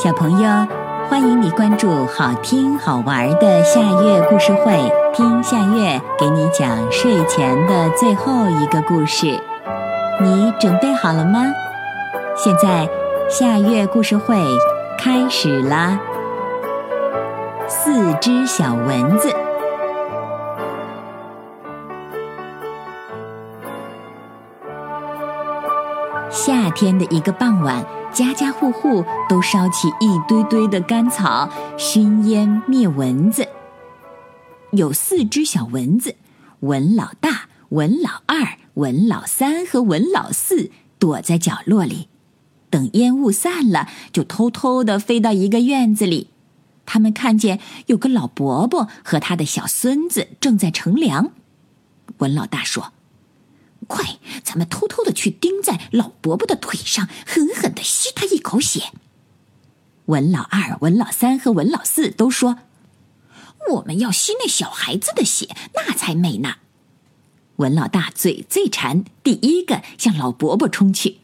小朋友，欢迎你关注好听好玩的夏月故事会，听夏月给你讲睡前的最后一个故事。你准备好了吗？现在夏月故事会开始啦！四只小蚊子。夏天的一个傍晚。家家户户都烧起一堆堆的干草，熏烟灭蚊子。有四只小蚊子，蚊老大、蚊老二、蚊老三和蚊老四躲在角落里，等烟雾散了，就偷偷的飞到一个院子里。他们看见有个老伯伯和他的小孙子正在乘凉。蚊老大说。快，咱们偷偷的去钉在老伯伯的腿上，狠狠的吸他一口血。文老二、文老三和文老四都说：“我们要吸那小孩子的血，那才美呢。”文老大嘴最馋，第一个向老伯伯冲去。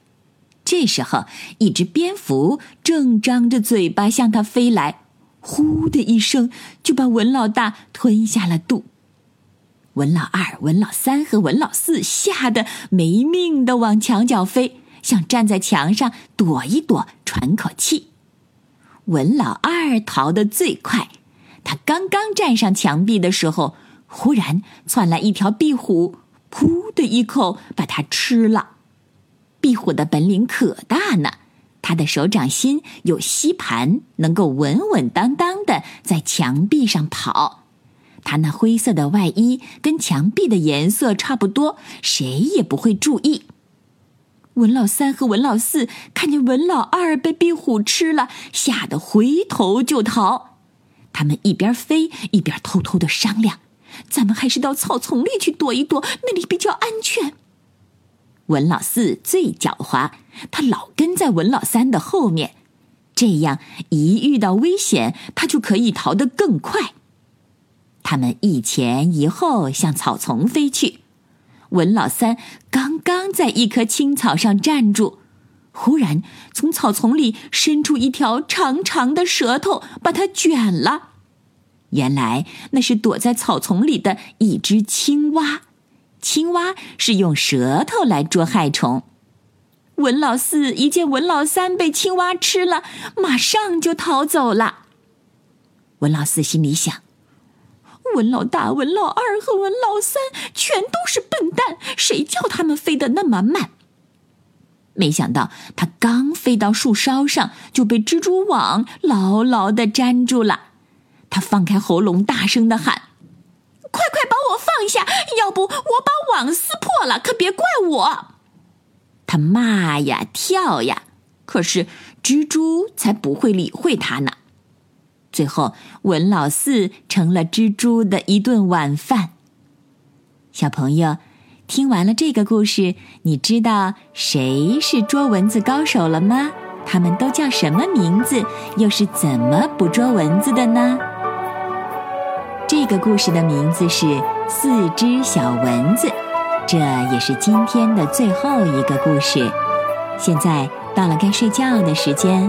这时候，一只蝙蝠正张着嘴巴向他飞来，呼的一声就把文老大吞下了肚。文老二、文老三和文老四吓得没命的往墙角飞，想站在墙上躲一躲，喘口气。文老二逃得最快，他刚刚站上墙壁的时候，忽然窜来一条壁虎，噗的一口把它吃了。壁虎的本领可大呢，它的手掌心有吸盘，能够稳稳当当的在墙壁上跑。他那灰色的外衣跟墙壁的颜色差不多，谁也不会注意。文老三和文老四看见文老二被壁虎吃了，吓得回头就逃。他们一边飞一边偷偷的商量：“咱们还是到草丛里去躲一躲，那里比较安全。”文老四最狡猾，他老跟在文老三的后面，这样一遇到危险，他就可以逃得更快。他们一前一后向草丛飞去，文老三刚刚在一棵青草上站住，忽然从草丛里伸出一条长长的舌头，把它卷了。原来那是躲在草丛里的一只青蛙。青蛙是用舌头来捉害虫。文老四一见文老三被青蛙吃了，马上就逃走了。文老四心里想。文老大、文老二和文老三全都是笨蛋，谁叫他们飞得那么慢？没想到他刚飞到树梢上，就被蜘蛛网牢牢的粘住了。他放开喉咙，大声的喊：“快快把我放下，要不我把网撕破了，可别怪我！”他骂呀跳呀，可是蜘蛛才不会理会他呢。最后，文老四成了蜘蛛的一顿晚饭。小朋友，听完了这个故事，你知道谁是捉蚊子高手了吗？他们都叫什么名字？又是怎么捕捉蚊子的呢？这个故事的名字是《四只小蚊子》，这也是今天的最后一个故事。现在到了该睡觉的时间。